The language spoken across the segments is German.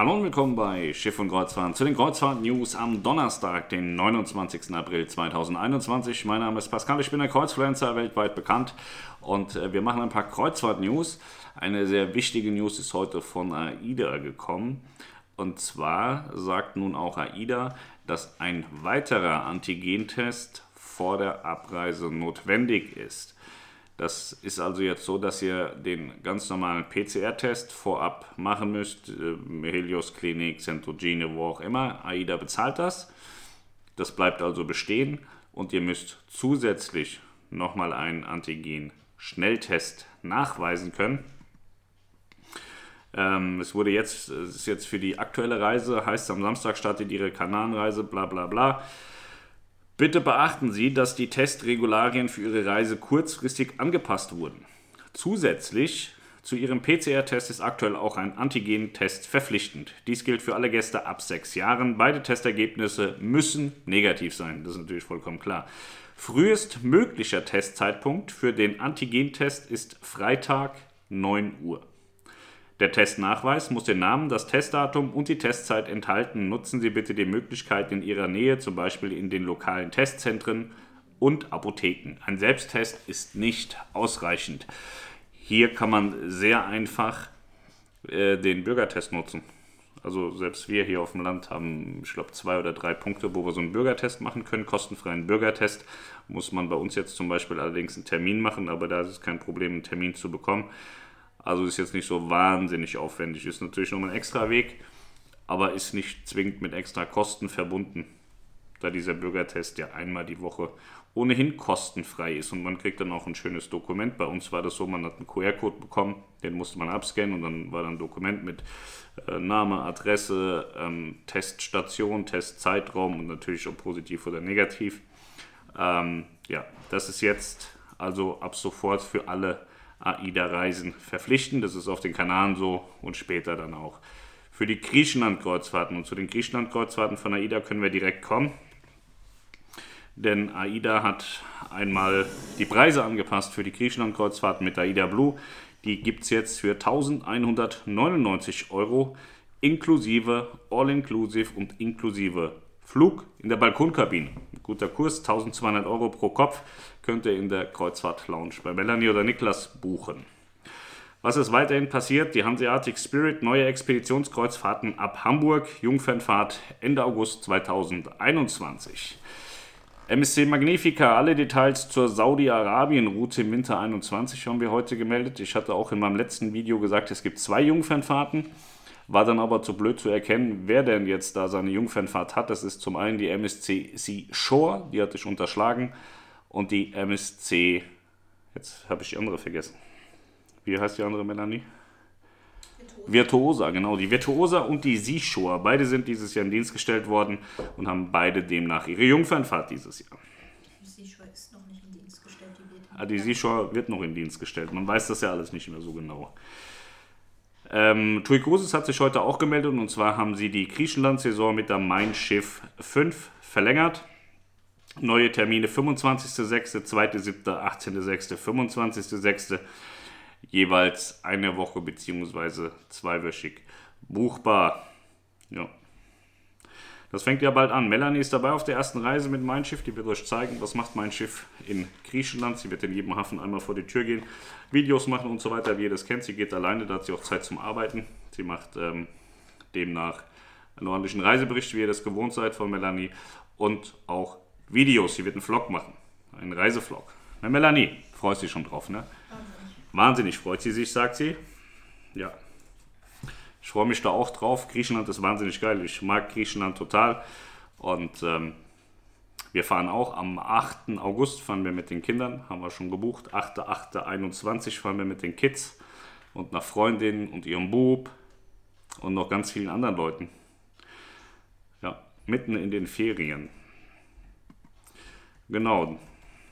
Hallo und willkommen bei Schiff und Kreuzfahrt zu den Kreuzfahrt-News am Donnerstag, den 29. April 2021. Mein Name ist Pascal, ich bin der Kreuzfluencer, weltweit bekannt und äh, wir machen ein paar Kreuzfahrt-News. Eine sehr wichtige News ist heute von AIDA gekommen und zwar sagt nun auch AIDA, dass ein weiterer Antigentest vor der Abreise notwendig ist. Das ist also jetzt so, dass ihr den ganz normalen PCR-Test vorab machen müsst. Äh, Helios Klinik, Centrogene, wo auch immer. AIDA bezahlt das. Das bleibt also bestehen und ihr müsst zusätzlich nochmal einen Antigen-Schnelltest nachweisen können. Ähm, es wurde jetzt, es ist jetzt für die aktuelle Reise, heißt am Samstag startet ihre Kanarenreise, bla bla bla. Bitte beachten Sie, dass die Testregularien für Ihre Reise kurzfristig angepasst wurden. Zusätzlich zu Ihrem PCR-Test ist aktuell auch ein Antigen-Test verpflichtend. Dies gilt für alle Gäste ab sechs Jahren. Beide Testergebnisse müssen negativ sein. Das ist natürlich vollkommen klar. Frühest möglicher Testzeitpunkt für den Antigen-Test ist Freitag 9 Uhr. Der Testnachweis muss den Namen, das Testdatum und die Testzeit enthalten. Nutzen Sie bitte die Möglichkeit in Ihrer Nähe, zum Beispiel in den lokalen Testzentren und Apotheken. Ein Selbsttest ist nicht ausreichend. Hier kann man sehr einfach äh, den Bürgertest nutzen. Also selbst wir hier auf dem Land haben, ich glaube, zwei oder drei Punkte, wo wir so einen Bürgertest machen können, kostenfreien Bürgertest. Muss man bei uns jetzt zum Beispiel allerdings einen Termin machen, aber da ist es kein Problem, einen Termin zu bekommen. Also ist jetzt nicht so wahnsinnig aufwendig. Ist natürlich nochmal ein extra Weg, aber ist nicht zwingend mit extra Kosten verbunden, da dieser Bürgertest ja einmal die Woche ohnehin kostenfrei ist und man kriegt dann auch ein schönes Dokument. Bei uns war das so, man hat einen QR-Code bekommen, den musste man abscannen und dann war dann ein Dokument mit äh, Name, Adresse, ähm, Teststation, Testzeitraum und natürlich ob positiv oder negativ. Ähm, ja, das ist jetzt also ab sofort für alle AIDA-Reisen verpflichten. Das ist auf den Kanaren so und später dann auch für die Griechenland-Kreuzfahrten. Und zu den Griechenland-Kreuzfahrten von AIDA können wir direkt kommen. Denn AIDA hat einmal die Preise angepasst für die Griechenland-Kreuzfahrten mit AIDA Blue. Die gibt es jetzt für 1199 Euro inklusive All-Inclusive und inklusive Flug in der Balkonkabine. Guter Kurs, 1200 Euro pro Kopf, könnt ihr in der Kreuzfahrt Lounge bei Melanie oder Niklas buchen. Was ist weiterhin passiert? Die Hanseatic Spirit, neue Expeditionskreuzfahrten ab Hamburg, Jungfernfahrt Ende August 2021. MSC Magnifica, alle Details zur Saudi-Arabien-Route im Winter 21 haben wir heute gemeldet. Ich hatte auch in meinem letzten Video gesagt, es gibt zwei Jungfernfahrten. War dann aber zu blöd zu erkennen, wer denn jetzt da seine Jungfernfahrt hat. Das ist zum einen die MSC Sea Shore, die hatte ich unterschlagen, und die MSC, jetzt habe ich die andere vergessen. Wie heißt die andere, Melanie? Virtuosa. Virtuosa, genau. Die Virtuosa und die Seashore. Beide sind dieses Jahr in Dienst gestellt worden und haben beide demnach ihre Jungfernfahrt dieses Jahr. Die Seashore ist noch nicht in Dienst gestellt. Die, wird ah, die Seashore wird noch in Dienst gestellt. Man weiß das ja alles nicht mehr so genau. Ähm, TUI Cruises hat sich heute auch gemeldet und zwar haben sie die Griechenland-Saison mit der Mein Schiff 5 verlängert. Neue Termine 25.06., 2.07., 18.06., 25.06. Jeweils eine Woche bzw. zweiwöchig buchbar. Ja. Das fängt ja bald an. Melanie ist dabei auf der ersten Reise mit Mein Schiff. Die wird euch zeigen, was macht Mein Schiff in Griechenland. Sie wird in jedem Hafen einmal vor die Tür gehen, Videos machen und so weiter, wie ihr das kennt. Sie geht alleine, da hat sie auch Zeit zum Arbeiten. Sie macht ähm, demnach einen ordentlichen Reisebericht, wie ihr das gewohnt seid von Melanie. Und auch Videos. Sie wird einen Vlog machen. Einen Reisevlog. Na, Melanie, freust dich schon drauf, ne? Wahnsinnig freut sie sich, sagt sie. Ja, ich freue mich da auch drauf. Griechenland ist wahnsinnig geil. Ich mag Griechenland total. Und ähm, wir fahren auch am 8. August fahren wir mit den Kindern, haben wir schon gebucht. 8.8.21 fahren wir mit den Kids und einer Freundin und ihrem Bub und noch ganz vielen anderen Leuten. Ja, mitten in den Ferien. Genau.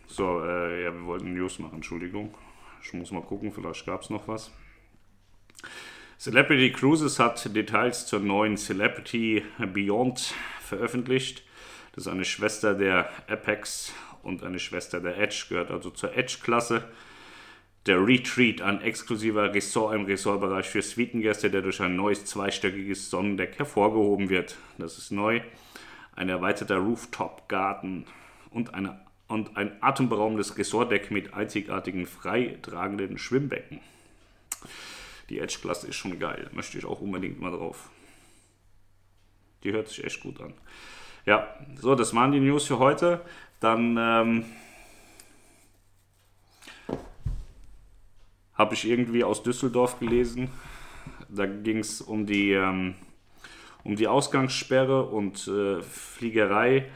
So, äh, ja, wir wollten News machen, Entschuldigung. Ich muss mal gucken, vielleicht gab es noch was. Celebrity Cruises hat Details zur neuen Celebrity Beyond veröffentlicht. Das ist eine Schwester der Apex und eine Schwester der Edge, gehört also zur Edge-Klasse. Der Retreat, ein exklusiver Ressort im Ressortbereich für Suitengäste, der durch ein neues zweistöckiges Sonnendeck hervorgehoben wird. Das ist neu. Ein erweiterter Rooftop-Garten und, eine, und ein atemberaubendes Ressortdeck mit einzigartigen freitragenden Schwimmbecken. Die Edge-Klasse ist schon geil. Möchte ich auch unbedingt mal drauf. Die hört sich echt gut an. Ja, so, das waren die News für heute. Dann ähm, habe ich irgendwie aus Düsseldorf gelesen. Da ging es um die, ähm, um die Ausgangssperre und äh, Fliegerei.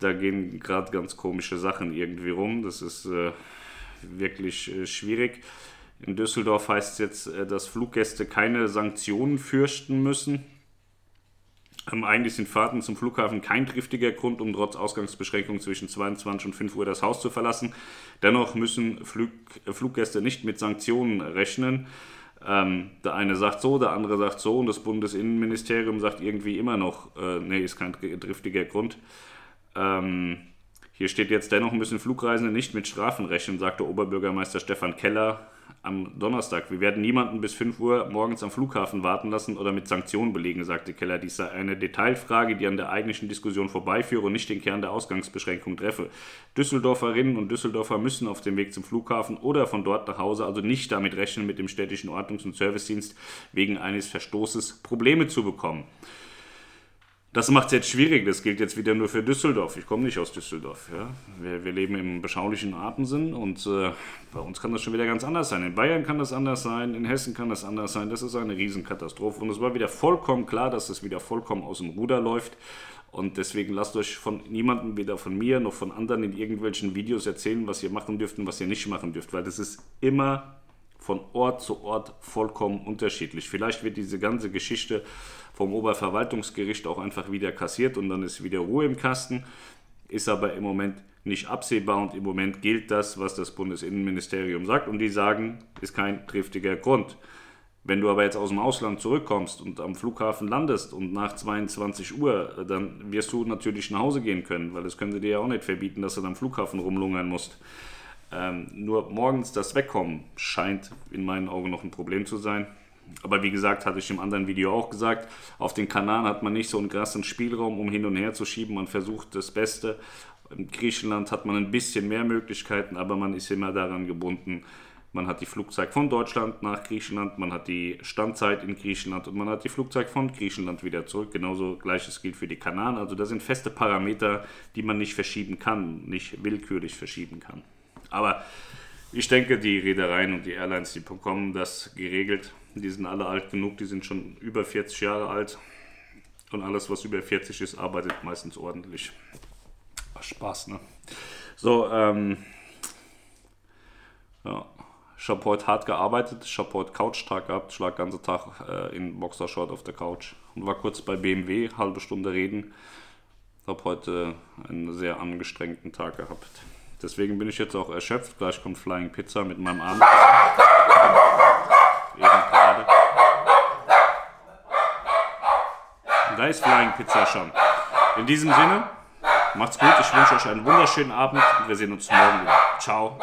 Da gehen gerade ganz komische Sachen irgendwie rum. Das ist äh, wirklich äh, schwierig. In Düsseldorf heißt es jetzt, äh, dass Fluggäste keine Sanktionen fürchten müssen. Ähm, eigentlich sind Fahrten zum Flughafen kein triftiger Grund, um trotz Ausgangsbeschränkungen zwischen 22 und 5 Uhr das Haus zu verlassen. Dennoch müssen Flug, äh, Fluggäste nicht mit Sanktionen rechnen. Ähm, der eine sagt so, der andere sagt so und das Bundesinnenministerium sagt irgendwie immer noch, äh, nee, ist kein triftiger Grund. Ähm, hier steht jetzt, dennoch müssen Flugreisende nicht mit Strafen rechnen, sagte Oberbürgermeister Stefan Keller am Donnerstag. Wir werden niemanden bis 5 Uhr morgens am Flughafen warten lassen oder mit Sanktionen belegen, sagte Keller. Dies sei eine Detailfrage, die an der eigentlichen Diskussion vorbeiführe und nicht den Kern der Ausgangsbeschränkung treffe. Düsseldorferinnen und Düsseldorfer müssen auf dem Weg zum Flughafen oder von dort nach Hause also nicht damit rechnen, mit dem städtischen Ordnungs- und Servicedienst wegen eines Verstoßes Probleme zu bekommen. Das macht es jetzt schwierig. Das gilt jetzt wieder nur für Düsseldorf. Ich komme nicht aus Düsseldorf. Ja? Wir, wir, leben im beschaulichen Artensinn und äh, bei uns kann das schon wieder ganz anders sein. In Bayern kann das anders sein, in Hessen kann das anders sein. Das ist eine Riesenkatastrophe. Und es war wieder vollkommen klar, dass es wieder vollkommen aus dem Ruder läuft. Und deswegen lasst euch von niemandem, weder von mir noch von anderen, in irgendwelchen Videos erzählen, was ihr machen dürft und was ihr nicht machen dürft. Weil das ist immer von Ort zu Ort vollkommen unterschiedlich. Vielleicht wird diese ganze Geschichte vom Oberverwaltungsgericht auch einfach wieder kassiert und dann ist wieder Ruhe im Kasten. Ist aber im Moment nicht absehbar und im Moment gilt das, was das Bundesinnenministerium sagt und die sagen, ist kein triftiger Grund. Wenn du aber jetzt aus dem Ausland zurückkommst und am Flughafen landest und nach 22 Uhr, dann wirst du natürlich nach Hause gehen können, weil das können sie dir ja auch nicht verbieten, dass du dann am Flughafen rumlungern musst. Ähm, nur morgens das Wegkommen scheint in meinen Augen noch ein Problem zu sein. Aber wie gesagt, hatte ich im anderen Video auch gesagt, auf den Kanaren hat man nicht so einen krassen Spielraum, um hin und her zu schieben. Man versucht das Beste. In Griechenland hat man ein bisschen mehr Möglichkeiten, aber man ist immer daran gebunden. Man hat die Flugzeit von Deutschland nach Griechenland, man hat die Standzeit in Griechenland und man hat die Flugzeit von Griechenland wieder zurück. Genauso gleiches gilt für die Kanaren. Also das sind feste Parameter, die man nicht verschieben kann, nicht willkürlich verschieben kann. Aber ich denke, die Reedereien und die Airlines, die bekommen das geregelt. Die sind alle alt genug, die sind schon über 40 Jahre alt. Und alles, was über 40 ist, arbeitet meistens ordentlich. Ach, Spaß, ne? So, ähm, ja. Ich habe heute hart gearbeitet, ich habe heute Couch-Tag gehabt, ich lag den ganzen Tag äh, in Boxershort auf der Couch und war kurz bei BMW, halbe Stunde reden. Ich habe heute einen sehr angestrengten Tag gehabt. Deswegen bin ich jetzt auch erschöpft. Gleich kommt Flying Pizza mit meinem Abend. Da ist Flying Pizza schon. In diesem Sinne, macht's gut. Ich wünsche euch einen wunderschönen Abend und wir sehen uns morgen wieder. Ciao.